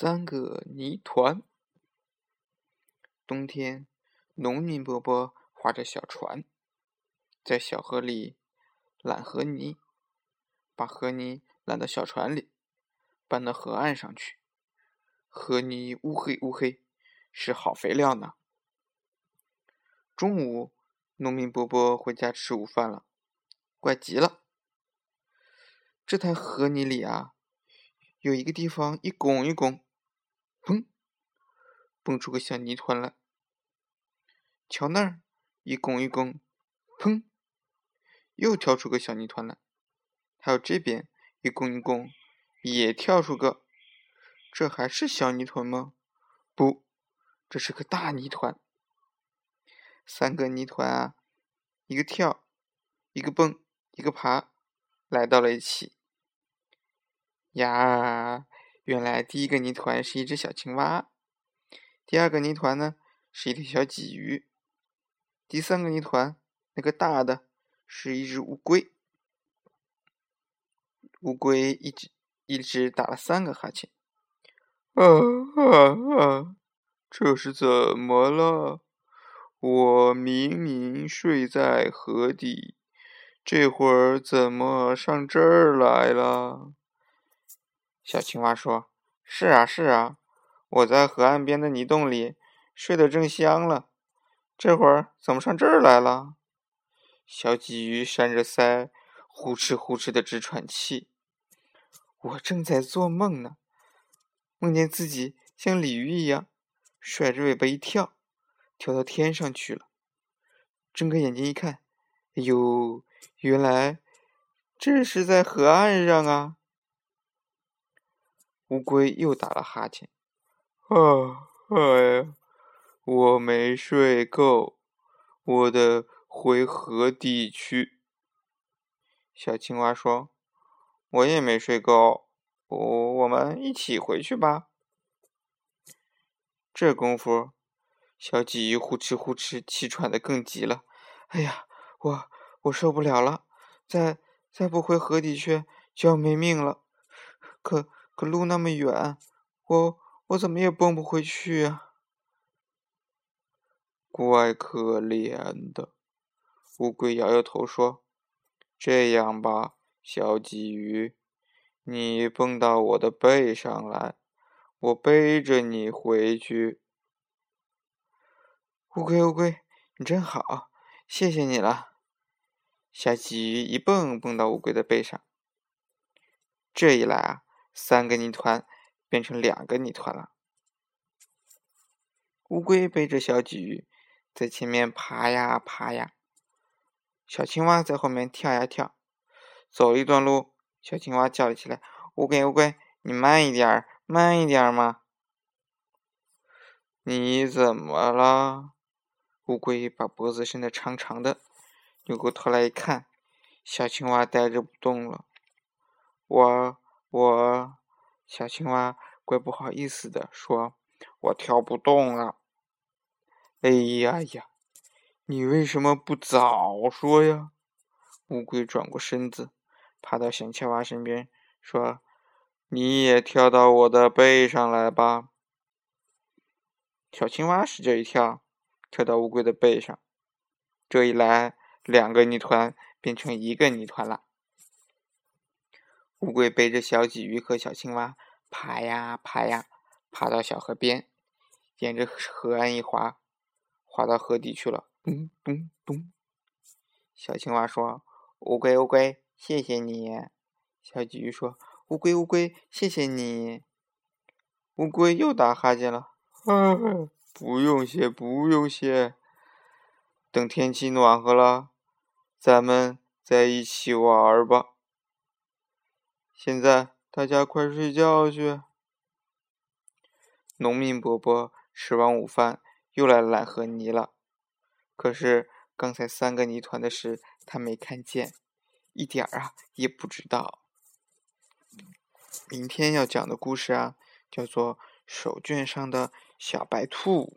三个泥团。冬天，农民伯伯划着小船，在小河里揽河泥，把河泥揽到小船里，搬到河岸上去。河泥乌黑乌黑，是好肥料呢。中午，农民伯伯回家吃午饭了，怪极了。这滩河泥里啊。有一个地方一拱一拱，砰，蹦出个小泥团来。瞧那儿，一拱一拱，砰，又跳出个小泥团来。还有这边一拱一拱，也跳出个。这还是小泥团吗？不，这是个大泥团。三个泥团啊，一个跳，一个蹦，一个爬，来到了一起。呀，原来第一个泥团是一只小青蛙，第二个泥团呢是一条小鲫鱼，第三个泥团那个大的是一只乌龟。乌龟一直一直打了三个哈欠，啊啊啊！这是怎么了？我明明睡在河底，这会儿怎么上这儿来了？小青蛙说：“是啊，是啊，我在河岸边的泥洞里睡得正香了，这会儿怎么上这儿来了？”小鲫鱼扇着腮，呼哧呼哧的直喘气。我正在做梦呢，梦见自己像鲤鱼一样，甩着尾巴一跳，跳到天上去了。睁开眼睛一看，哎呦，原来这是在河岸上啊！乌龟又打了哈欠，啊，哎呀，我没睡够，我得回河底去。小青蛙说：“我也没睡够，我我们一起回去吧。”这功夫，小鲫鱼呼哧呼哧气喘的更急了。哎呀，我我受不了了，再再不回河底去就要没命了。可。可路那么远，我我怎么也蹦不回去呀！怪可怜的。乌龟摇摇头说：“这样吧，小鲫鱼，你蹦到我的背上来，我背着你回去。”乌龟，乌龟，你真好，谢谢你了。小鲫鱼一蹦蹦到乌龟的背上，这一来啊。三个泥团变成两个泥团了。乌龟背着小鲫鱼在前面爬呀爬呀，小青蛙在后面跳呀跳。走一段路，小青蛙叫了起来：“乌龟，乌龟，你慢一点儿，慢一点儿嘛！”你怎么了？乌龟把脖子伸得长长的，扭过头来一看，小青蛙呆着不动了。我。我小青蛙怪不好意思的说：“我跳不动了。”哎呀呀，你为什么不早说呀？乌龟转过身子，爬到小青蛙身边说：“你也跳到我的背上来吧。”小青蛙使劲一跳，跳到乌龟的背上。这一来，两个泥团变成一个泥团了。乌龟背着小鲫鱼和小青蛙爬呀爬呀，爬到小河边，沿着河岸一滑，滑到河底去了。咚咚咚！小青蛙说：“乌龟乌龟，谢谢你。”小鲫鱼说：“乌龟乌龟，谢谢你。”乌龟又打哈欠了。啊，不用谢，不用谢。等天气暖和了，咱们在一起玩吧。现在大家快睡觉去。农民伯伯吃完午饭又来揽河泥了，可是刚才三个泥团的事他没看见，一点儿啊也不知道。明天要讲的故事啊，叫做《手绢上的小白兔》。